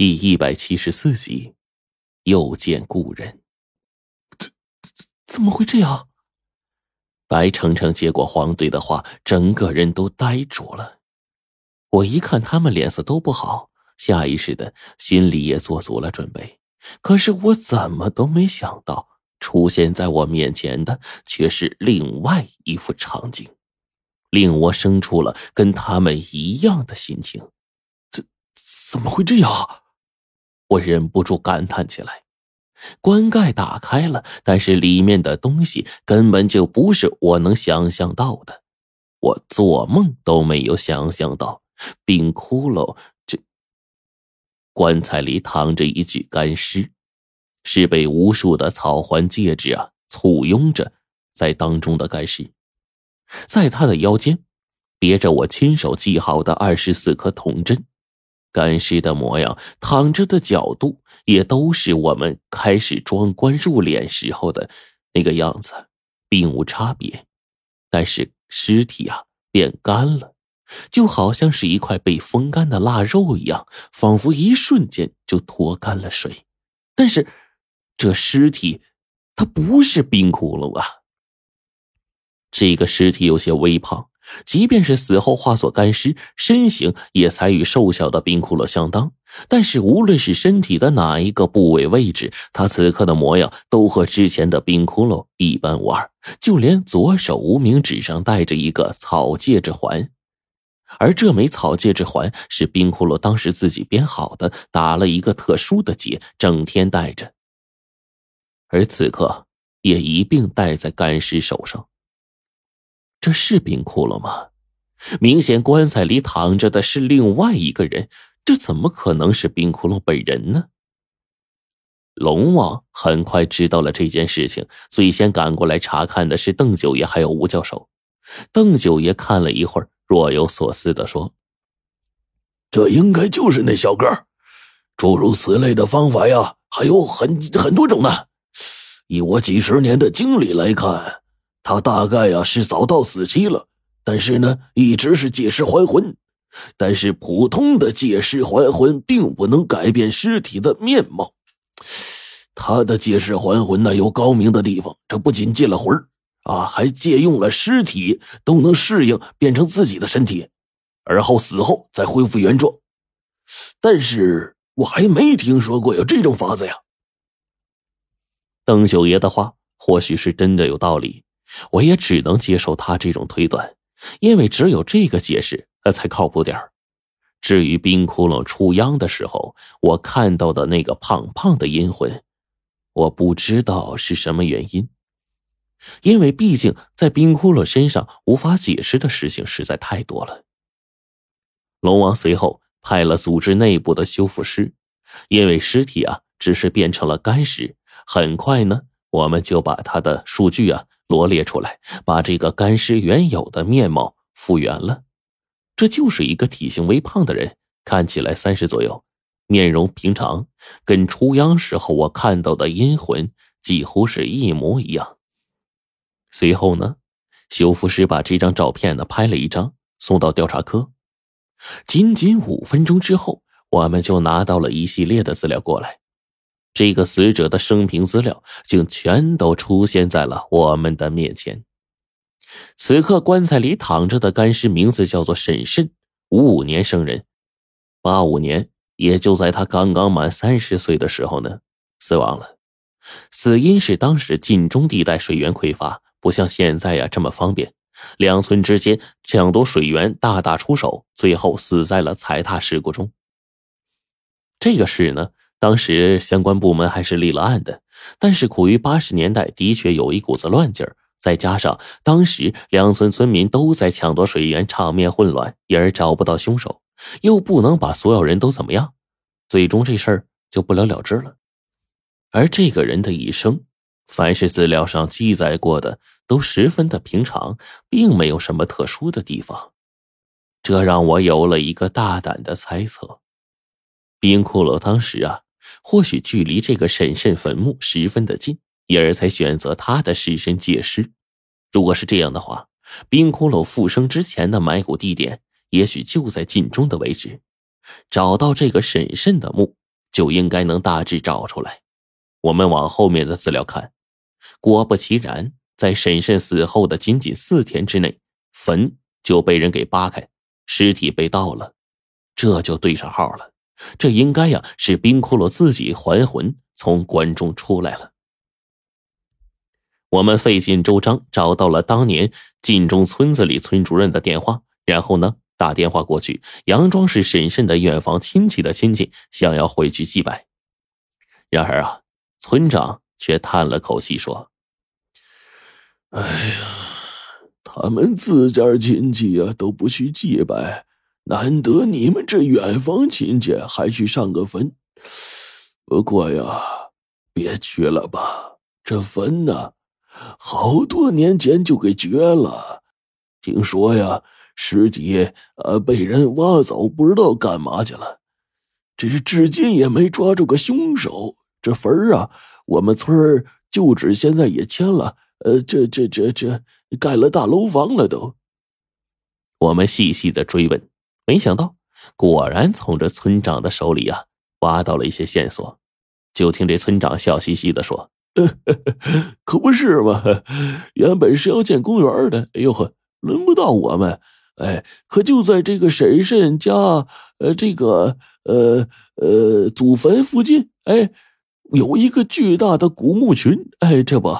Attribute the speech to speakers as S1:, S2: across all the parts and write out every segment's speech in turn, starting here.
S1: 第一百七十四集，又见故人。
S2: 怎怎么会这样？
S1: 白程程接过黄队的话，整个人都呆住了。我一看他们脸色都不好，下意识的心里也做足了准备。可是我怎么都没想到，出现在我面前的却是另外一副场景，令我生出了跟他们一样的心情。
S2: 这怎么会这样？
S1: 我忍不住感叹起来。棺盖打开了，但是里面的东西根本就不是我能想象到的。我做梦都没有想象到，冰窟窿这棺材里躺着一具干尸，是被无数的草环戒指啊簇拥着在当中的干尸，在他的腰间别着我亲手系好的二十四颗铜针。干尸的模样，躺着的角度，也都是我们开始装棺入殓时候的那个样子，并无差别。但是尸体啊变干了，就好像是一块被风干的腊肉一样，仿佛一瞬间就脱干了水。但是这尸体，它不是冰窟窿啊。这个尸体有些微胖。即便是死后化作干尸，身形也才与瘦小的冰窟窿相当。但是无论是身体的哪一个部位位置，他此刻的模样都和之前的冰窟窿一般无二。就连左手无名指上戴着一个草戒指环，而这枚草戒指环是冰窟窿当时自己编好的，打了一个特殊的结，整天戴着。而此刻也一并戴在干尸手上。这是冰窟窿吗？明显棺材里躺着的是另外一个人，这怎么可能是冰窟窿本人呢？龙王很快知道了这件事情，最先赶过来查看的是邓九爷还有吴教授。邓九爷看了一会儿，若有所思的说：“
S3: 这应该就是那小哥，诸如此类的方法呀，还有很很多种呢。以我几十年的经历来看。”他大概呀是早到死期了，但是呢一直是借尸还魂。但是普通的借尸还魂并不能改变尸体的面貌。他的借尸还魂呢有高明的地方，这不仅借了魂啊，还借用了尸体都能适应变成自己的身体，而后死后再恢复原状。但是我还没听说过有这种法子呀。
S1: 邓九爷的话或许是真的有道理。我也只能接受他这种推断，因为只有这个解释那才靠谱点至于冰窟窿出殃的时候，我看到的那个胖胖的阴魂，我不知道是什么原因，因为毕竟在冰窟窿身上无法解释的事情实在太多了。龙王随后派了组织内部的修复师，因为尸体啊只是变成了干尸，很快呢，我们就把他的数据啊。罗列出来，把这个干尸原有的面貌复原了。这就是一个体型微胖的人，看起来三十左右，面容平常，跟出央时候我看到的阴魂几乎是一模一样。随后呢，修复师把这张照片呢拍了一张，送到调查科。仅仅五分钟之后，我们就拿到了一系列的资料过来。这个死者的生平资料竟全都出现在了我们的面前。此刻棺材里躺着的干尸名字叫做沈慎，五五年生人，八五年，也就在他刚刚满三十岁的时候呢，死亡了。死因是当时晋中地带水源匮乏，不像现在呀这么方便，两村之间抢夺水源大打出手，最后死在了踩踏事故中。这个事呢？当时相关部门还是立了案的，但是苦于八十年代的确有一股子乱劲儿，再加上当时两村村民都在抢夺水源，场面混乱，因而找不到凶手，又不能把所有人都怎么样，最终这事儿就不了了之了。而这个人的一生，凡是资料上记载过的都十分的平常，并没有什么特殊的地方，这让我有了一个大胆的猜测：冰窟窿当时啊。或许距离这个沈慎坟墓十分的近，因而才选择他的尸身借尸。如果是这样的话，冰窟窿复生之前的埋骨地点，也许就在晋中的位置。找到这个沈慎的墓，就应该能大致找出来。我们往后面的资料看，果不其然，在婶婶死后的仅仅四天之内，坟就被人给扒开，尸体被盗了，这就对上号了。这应该呀是冰骷髅自己还魂从棺中出来了。我们费尽周章找到了当年晋中村子里村主任的电话，然后呢打电话过去，佯装是婶婶的远房亲戚的亲戚，想要回去祭拜。然而啊，村长却叹了口气说：“
S3: 哎呀，他们自家亲戚呀都不去祭拜，难得你们这远房亲戚还去上个坟。不过呀，别去了吧，这坟呢。”好多年前就给掘了，听说呀，尸体呃被人挖走，不知道干嘛去了。这是至今也没抓住个凶手。这坟啊，我们村旧址现在也迁了，呃，这这这这盖了大楼房了都。
S1: 我们细细的追问，没想到果然从这村长的手里啊挖到了一些线索。就听这村长笑嘻嘻的说。
S3: 可不是嘛！原本是要建公园的，哎呦呵，轮不到我们。哎，可就在这个婶婶家，呃，这个呃呃祖坟附近，哎，有一个巨大的古墓群。哎，这不，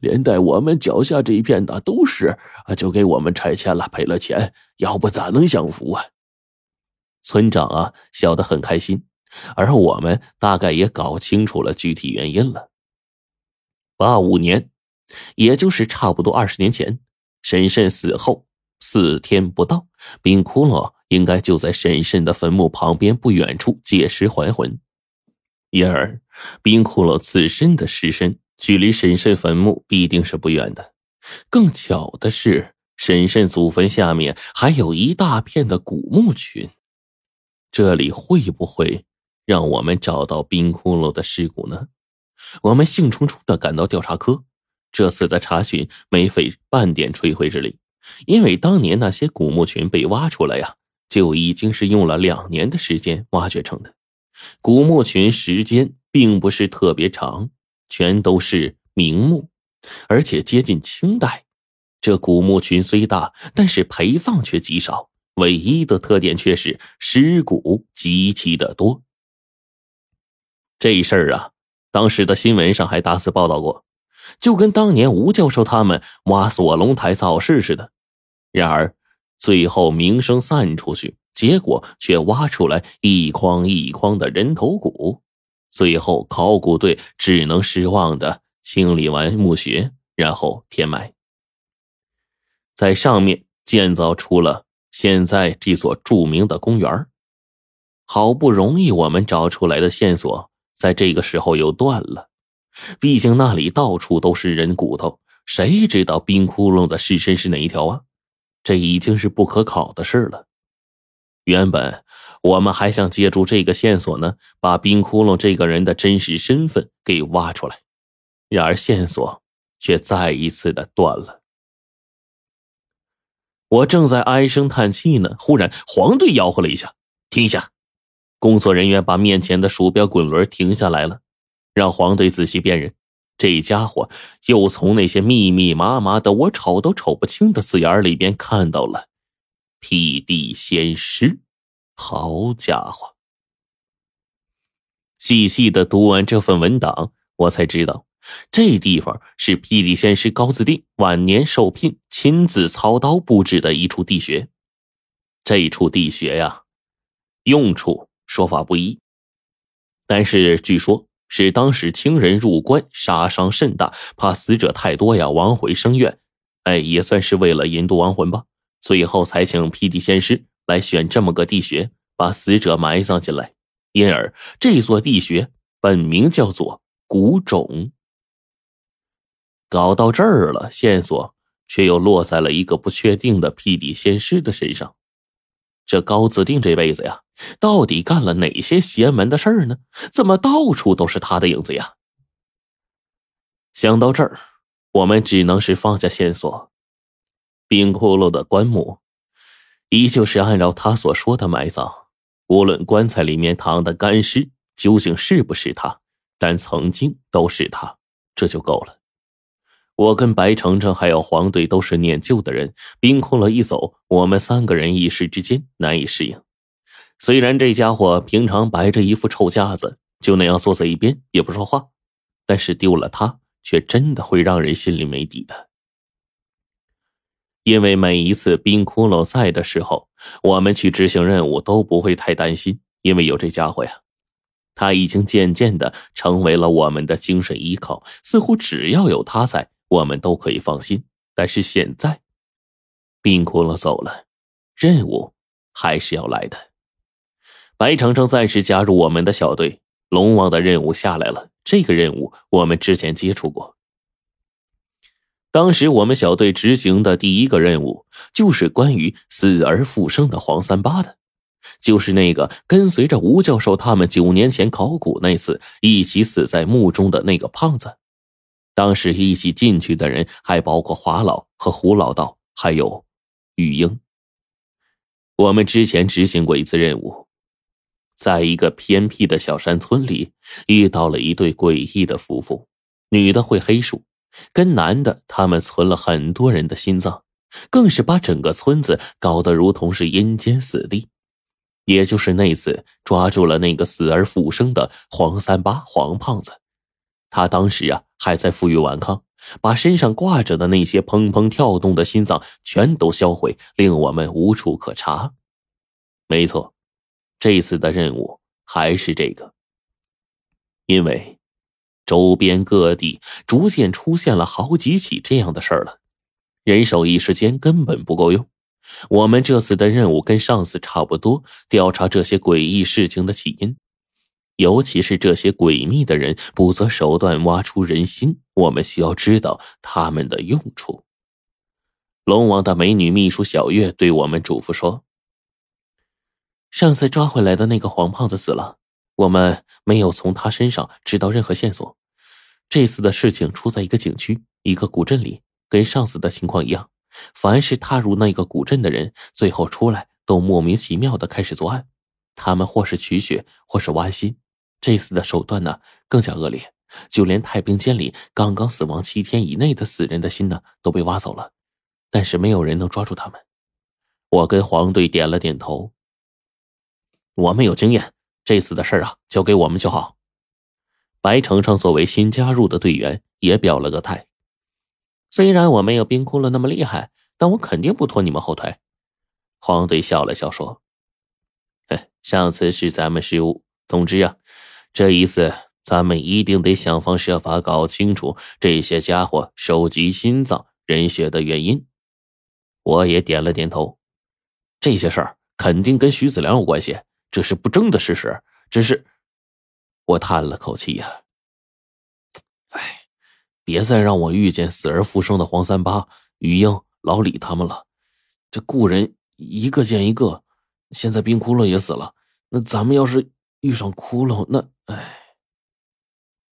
S3: 连带我们脚下这一片的都是，就给我们拆迁了，赔了钱。要不咋能享福啊？
S1: 村长啊，笑得很开心，而我们大概也搞清楚了具体原因了。八五年，也就是差不多二十年前，婶婶死后四天不到，冰窟窿应该就在婶婶的坟墓旁边不远处借尸还魂，因而冰窟窿自身的尸身距离沈慎坟墓必定是不远的。更巧的是，沈慎祖坟下面还有一大片的古墓群，这里会不会让我们找到冰窟窿的尸骨呢？我们兴冲冲的赶到调查科，这次的查询没费半点吹灰之力，因为当年那些古墓群被挖出来呀，就已经是用了两年的时间挖掘成的。古墓群时间并不是特别长，全都是明墓，而且接近清代。这古墓群虽大，但是陪葬却极少，唯一的特点却是尸骨极其的多。这事儿啊。当时的新闻上还大肆报道过，就跟当年吴教授他们挖锁龙台造势似的。然而，最后名声散出去，结果却挖出来一筐一筐的人头骨。最后，考古队只能失望的清理完墓穴，然后填埋，在上面建造出了现在这座著名的公园。好不容易我们找出来的线索。在这个时候又断了，毕竟那里到处都是人骨头，谁知道冰窟窿的尸身是哪一条啊？这已经是不可考的事了。原本我们还想借助这个线索呢，把冰窟窿这个人的真实身份给挖出来，然而线索却再一次的断了。我正在唉声叹气呢，忽然黄队吆喝了一下：“停下！”工作人员把面前的鼠标滚轮停下来了，让黄队仔细辨认。这家伙又从那些密密麻麻的、我瞅都瞅不清的字眼里边看到了“辟地仙师”。好家伙！细细的读完这份文档，我才知道，这地方是辟地仙师高自定晚年受聘亲自操刀布置的一处地穴。这处地穴呀，用处。说法不一，但是据说，是当时清人入关杀伤甚大，怕死者太多呀，亡魂生怨，哎，也算是为了引渡亡魂吧。最后才请辟地仙师来选这么个地穴，把死者埋葬进来。因而这座地穴本名叫做古冢。搞到这儿了，线索却又落在了一个不确定的辟地仙师的身上。这高子定这辈子呀，到底干了哪些邪门的事儿呢？怎么到处都是他的影子呀？想到这儿，我们只能是放下线索。冰窟窿的棺木，依旧是按照他所说的埋葬。无论棺材里面躺的干尸，究竟是不是他，但曾经都是他，这就够了。我跟白程程还有黄队都是念旧的人，冰窟窿一走，我们三个人一时之间难以适应。虽然这家伙平常摆着一副臭架子，就那样坐在一边也不说话，但是丢了他，却真的会让人心里没底的。因为每一次冰窟窿在的时候，我们去执行任务都不会太担心，因为有这家伙呀。他已经渐渐的成为了我们的精神依靠，似乎只要有他在。我们都可以放心，但是现在，冰窟窿走了，任务还是要来的。白程程暂时加入我们的小队，龙王的任务下来了。这个任务我们之前接触过。当时我们小队执行的第一个任务，就是关于死而复生的黄三八的，就是那个跟随着吴教授他们九年前考古那次一起死在墓中的那个胖子。当时一起进去的人还包括华老和胡老道，还有玉英。我们之前执行过一次任务，在一个偏僻的小山村里遇到了一对诡异的夫妇，女的会黑术，跟男的他们存了很多人的心脏，更是把整个村子搞得如同是阴间死地。也就是那次抓住了那个死而复生的黄三八黄胖子。他当时啊还在负隅顽抗，把身上挂着的那些砰砰跳动的心脏全都销毁，令我们无处可查。没错，这次的任务还是这个。因为周边各地逐渐出现了好几起这样的事儿了，人手一时间根本不够用。我们这次的任务跟上次差不多，调查这些诡异事情的起因。尤其是这些诡秘的人，不择手段挖出人心，我们需要知道他们的用处。龙王的美女秘书小月对我们嘱咐说：“上次抓回来的那个黄胖子死了，我们没有从他身上知道任何线索。这次的事情出在一个景区、一个古镇里，跟上次的情况一样，凡是踏入那个古镇的人，最后出来都莫名其妙的开始作案，他们或是取血，或是挖心。”这次的手段呢更加恶劣，就连太平间里刚刚死亡七天以内的死人的心呢都被挖走了，但是没有人能抓住他们。我跟黄队点了点头。我们有经验，这次的事啊交给我们就好。白程程作为新加入的队员也表了个态。虽然我没有冰窟窿那么厉害，但我肯定不拖你们后腿。黄队笑了笑说：“上次是咱们失误，总之啊。”这一次，咱们一定得想方设法搞清楚这些家伙收集心脏、人血的原因。我也点了点头，这些事儿肯定跟徐子良有关系，这是不争的事实。只是，我叹了口气呀，哎，别再让我遇见死而复生的黄三八、于英、老李他们了。这故人一个见一个，现在冰窟窿也死了，那咱们要是……遇上窟窿，那唉。